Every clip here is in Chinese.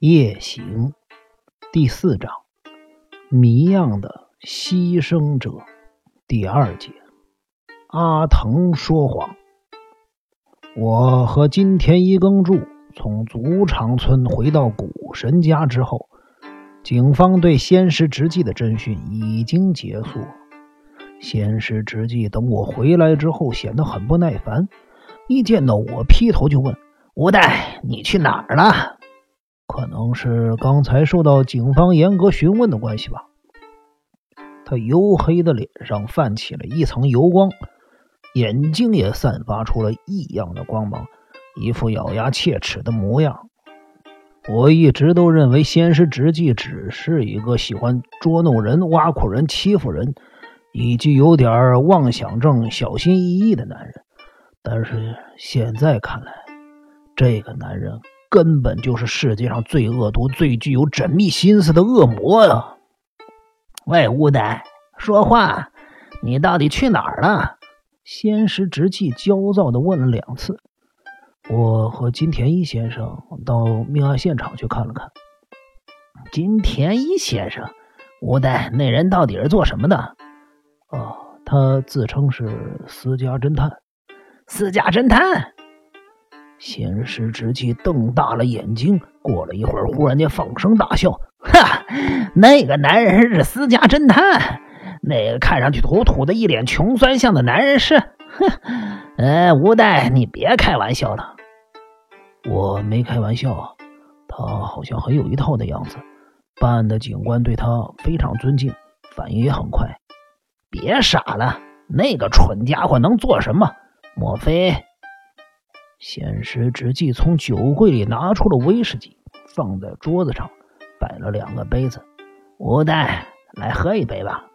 夜行第四章：谜样的牺牲者第二节。阿藤说谎。我和金田一耕助从足长村回到古神家之后，警方对仙石直纪的侦讯已经结束。仙石直纪等我回来之后，显得很不耐烦，一见到我劈头就问：“吴代，你去哪儿了？”可能是刚才受到警方严格询问的关系吧，他黝黑的脸上泛起了一层油光，眼睛也散发出了异样的光芒，一副咬牙切齿的模样。我一直都认为仙师直纪只是一个喜欢捉弄人、挖苦人、欺负人，以及有点妄想症、小心翼翼的男人，但是现在看来，这个男人。根本就是世界上最恶毒、最具有缜密心思的恶魔呀！喂，乌呆，说话！你到底去哪儿了？仙石直气焦躁的问了两次。我和金田一先生到命案现场去看了看。金田一先生，乌呆，那人到底是做什么的？哦，他自称是私家侦探。私家侦探？仙师直气瞪大了眼睛，过了一会儿，忽然间放声大笑：“哈，那个男人是私家侦探，那个看上去土土的、一脸穷酸相的男人是……哼，呃，吴代，你别开玩笑了。我没开玩笑，他好像很有一套的样子。办案的警官对他非常尊敬，反应也很快。别傻了，那个蠢家伙能做什么？莫非？”仙石直纪从酒柜里拿出了威士忌，放在桌子上，摆了两个杯子。吴代，来喝一杯吧。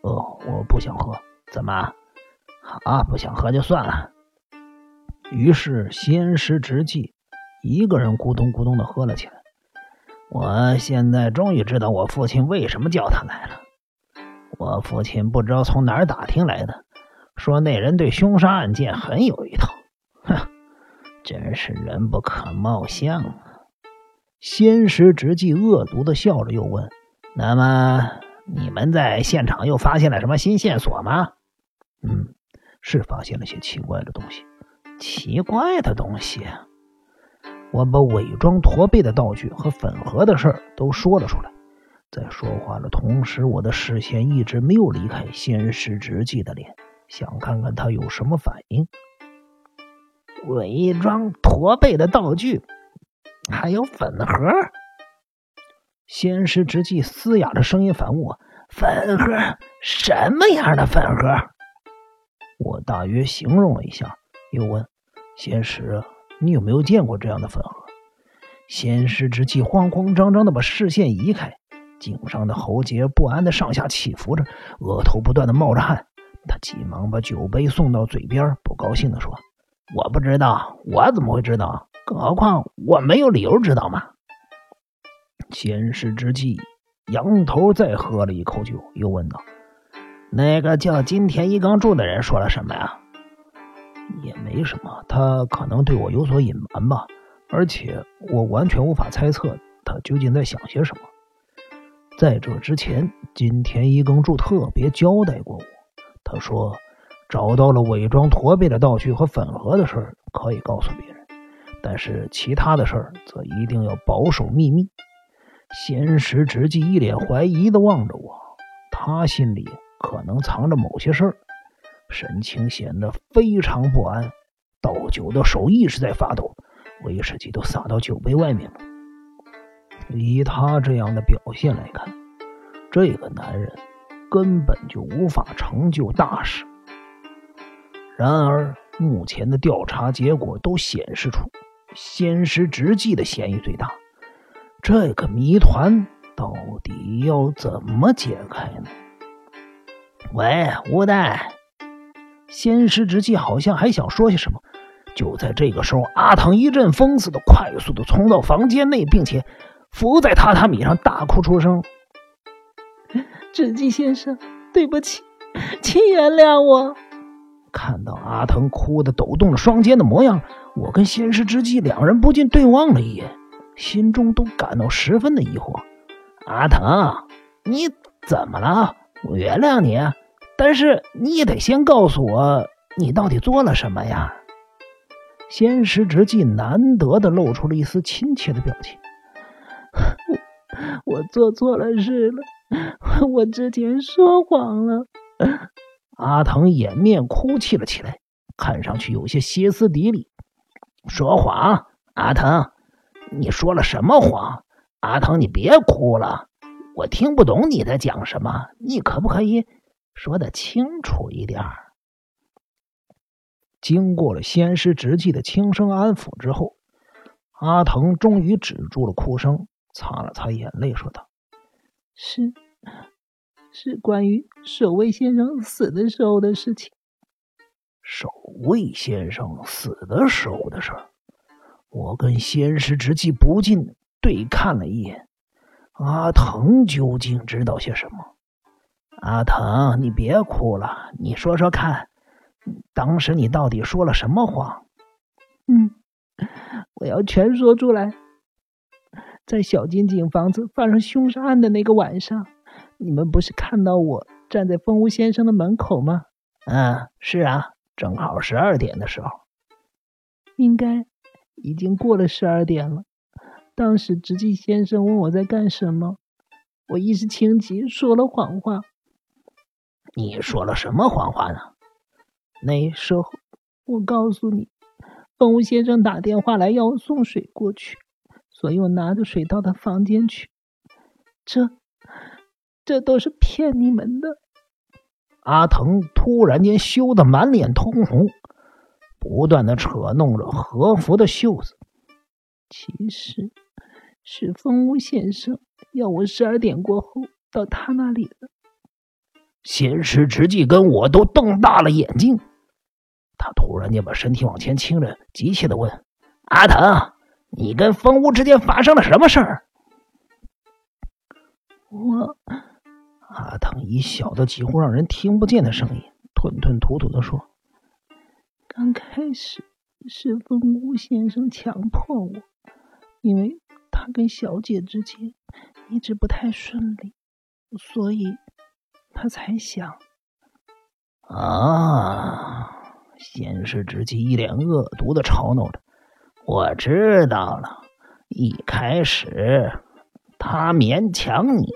哦，我不想喝。怎么？啊，不想喝就算了。于是仙石直纪一个人咕咚咕咚的喝了起来。我现在终于知道我父亲为什么叫他来了。我父亲不知道从哪儿打听来的，说那人对凶杀案件很有一套。哼。真是人不可貌相啊！仙石直纪恶毒的笑着，又问：“那么你们在现场又发现了什么新线索吗？”“嗯，是发现了些奇怪的东西。”“奇怪的东西？”我把伪装驼背的道具和粉盒的事儿都说了出来。在说话的同时，我的视线一直没有离开仙石直纪的脸，想看看他有什么反应。伪装驼背的道具，还有粉盒。仙师直气嘶哑的声音反问我：“粉盒？什么样的粉盒？”我大约形容了一下，又问：“仙师，你有没有见过这样的粉盒？”仙师直气慌慌张张的把视线移开，颈上的喉结不安的上下起伏着，额头不断的冒着汗。他急忙把酒杯送到嘴边，不高兴的说。我不知道，我怎么会知道？更何况我没有理由知道嘛。前世之际，仰头再喝了一口酒，又问道：“那个叫金田一刚住的人说了什么呀？”也没什么，他可能对我有所隐瞒吧。而且我完全无法猜测他究竟在想些什么。在这之前，金田一耕助特别交代过我，他说。找到了伪装驼背的道具和粉盒的事儿，可以告诉别人，但是其他的事儿则一定要保守秘密。仙石直纪一脸怀疑的望着我，他心里可能藏着某些事儿，神情显得非常不安。倒酒的手一直在发抖，威士忌都洒到酒杯外面了。以他这样的表现来看，这个男人根本就无法成就大事。然而，目前的调查结果都显示出，仙石直纪的嫌疑最大。这个谜团到底要怎么解开呢？喂，吴代，仙石直纪好像还想说些什么。就在这个时候，阿唐一阵风似的快速的冲到房间内，并且伏在榻榻米上大哭出声：“ 直纪先生，对不起，请原谅我。”看到阿腾哭得抖动了双肩的模样，我跟仙师之际两人不禁对望了一眼。心中都感到十分的疑惑。阿腾，你怎么了？我原谅你，但是你也得先告诉我，你到底做了什么呀？仙师之际难得的露出了一丝亲切的表情。我我做错了事了，我之前说谎了。阿腾掩面哭泣了起来，看上去有些歇斯底里。说谎？阿腾，你说了什么谎？阿腾，你别哭了，我听不懂你在讲什么，你可不可以说的清楚一点？经过了仙师直纪的轻声安抚之后，阿腾终于止住了哭声，擦了擦眼泪，说道：“是。”是关于守卫先生死的时候的事情。守卫先生死的时候的事儿，我跟仙师之气不禁对看了一眼。阿腾究竟知道些什么？阿腾，你别哭了，你说说看，当时你到底说了什么谎？嗯，我要全说出来。在小金井房子发生凶杀案的那个晚上。你们不是看到我站在风屋先生的门口吗？嗯，是啊，正好十二点的时候。应该已经过了十二点了。当时直纪先生问我在干什么，我一时情急说了谎话。你说了什么谎话呢？那时候我告诉你，风屋先生打电话来要送水过去，所以我拿着水到他房间去。这。这都是骗你们的！阿腾突然间羞得满脸通红，不断的扯弄着和服的袖子。其实是风屋先生要我十二点过后到他那里的。仙师直纪跟我都瞪大了眼睛，他突然间把身体往前倾着，急切的问：“阿腾，你跟风屋之间发生了什么事儿？”我。阿腾以小的几乎让人听不见的声音，吞吞吐吐的说：“刚开始是风屋先生强迫我，因为他跟小姐之间一直不太顺利，所以他才想……啊！”先是直接一脸恶毒的嘲弄着：“我知道了，一开始他勉强你。”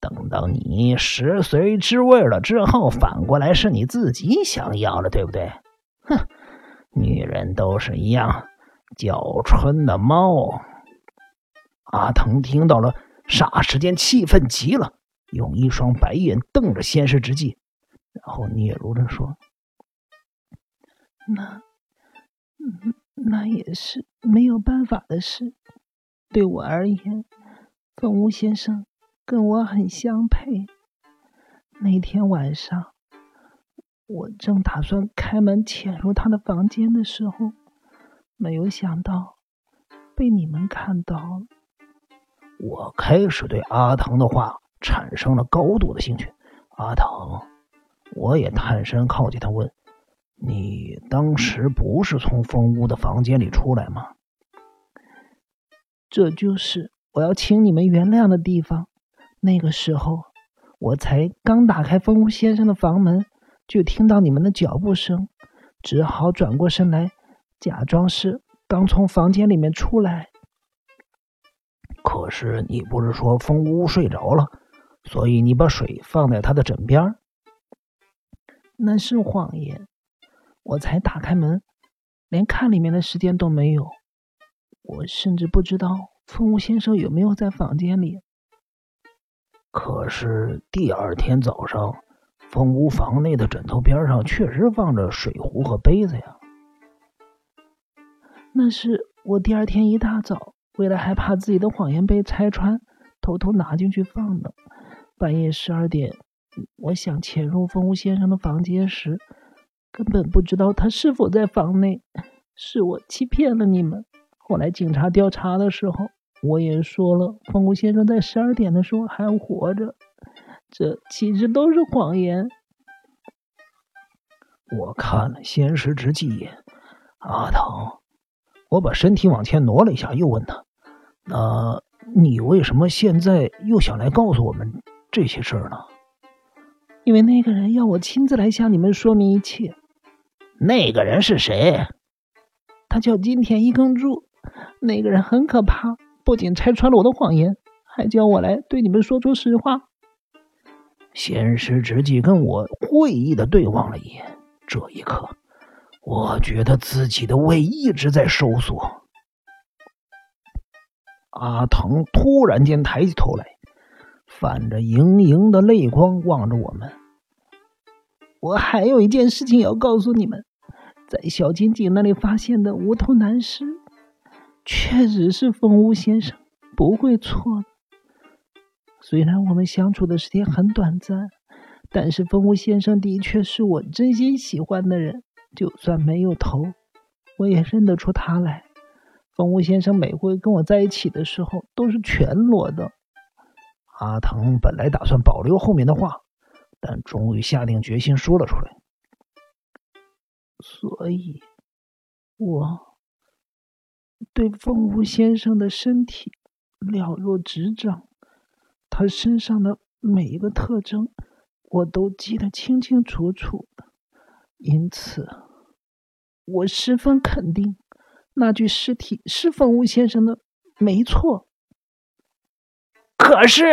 等到你食髓知味了之后，反过来是你自己想要了，对不对？哼，女人都是一样，叫春的猫。阿腾听到了，霎时间气愤极了，用一双白眼瞪着仙师之际，然后嗫嚅着说：“那，那也是没有办法的事。对我而言，凤屋先生。”跟我很相配。那天晚上，我正打算开门潜入他的房间的时候，没有想到被你们看到了。我开始对阿腾的话产生了高度的兴趣。阿腾，我也探身靠近他问：“你当时不是从风屋的房间里出来吗？”这就是我要请你们原谅的地方。那个时候，我才刚打开风屋先生的房门，就听到你们的脚步声，只好转过身来，假装是刚从房间里面出来。可是你不是说风屋睡着了，所以你把水放在他的枕边？那是谎言。我才打开门，连看里面的时间都没有，我甚至不知道风屋先生有没有在房间里。可是第二天早上，风屋房内的枕头边上确实放着水壶和杯子呀。那是我第二天一大早，为了害怕自己的谎言被拆穿，偷偷拿进去放的。半夜十二点，我想潜入风屋先生的房间时，根本不知道他是否在房内。是我欺骗了你们。后来警察调查的时候。我也说了，风谷先生在十二点的时候还活着，这其实都是谎言。我看了仙石之际，阿唐，我把身体往前挪了一下，又问他：“那你为什么现在又想来告诉我们这些事儿呢？因为那个人要我亲自来向你们说明一切。那个人是谁？他叫金田一耕助。那个人很可怕，不仅拆穿了我的谎言，还叫我来对你们说出实话。先师直纪跟我会意的对望了一眼，这一刻，我觉得自己的胃一直在收缩。阿腾突然间抬起头来，泛着盈盈的泪光望着我们。我还有一件事情要告诉你们，在小金井那里发现的无头男尸，确实是风屋先生，不会错的。虽然我们相处的时间很短暂，但是风屋先生的确是我真心喜欢的人。就算没有头，我也认得出他来。风屋先生每回跟我在一起的时候，都是全裸的。阿腾本来打算保留后面的话。但终于下定决心说了出来，所以，我对凤舞先生的身体了若指掌，他身上的每一个特征我都记得清清楚楚，因此，我十分肯定那具尸体是凤舞先生的，没错。可是，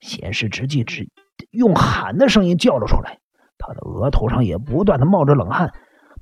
先是直记之。用喊的声音叫了出来，他的额头上也不断的冒着冷汗。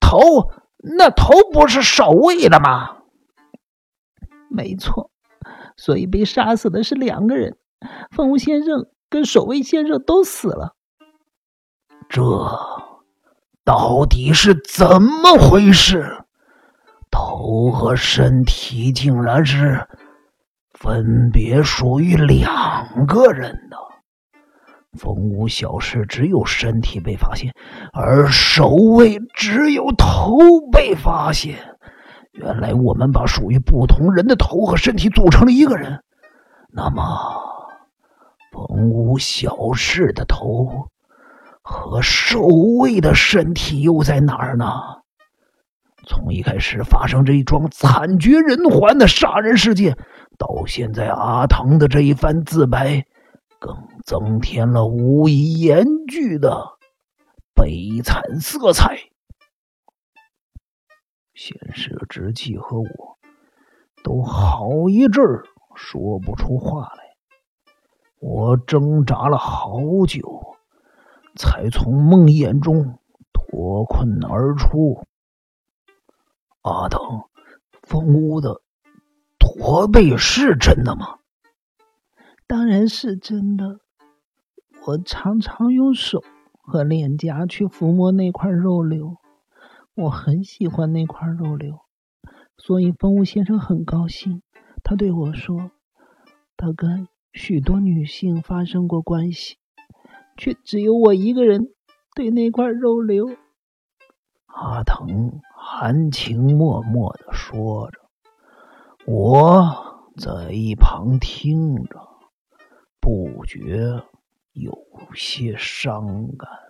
头，那头不是守卫的吗？没错，所以被杀死的是两个人，凤舞先生跟守卫先生都死了。这到底是怎么回事？头和身体竟然是分别属于两个人的。风屋小事只有身体被发现，而守卫只有头被发现。原来我们把属于不同人的头和身体组成了一个人。那么，风屋小事的头和守卫的身体又在哪儿呢？从一开始发生这一桩惨绝人寰的杀人事件，到现在阿唐的这一番自白。更增添了无以言句的悲惨色彩。先是之气和我都好一阵儿说不出话来，我挣扎了好久，才从梦魇中脱困而出。阿腾，风屋的驼背是真的吗？当然是真的。我常常用手和脸颊去抚摸那块肉瘤，我很喜欢那块肉瘤，所以风物先生很高兴。他对我说：“他跟许多女性发生过关系，却只有我一个人对那块肉瘤。”阿腾含情脉脉的说着，我在一旁听着。不觉有些伤感。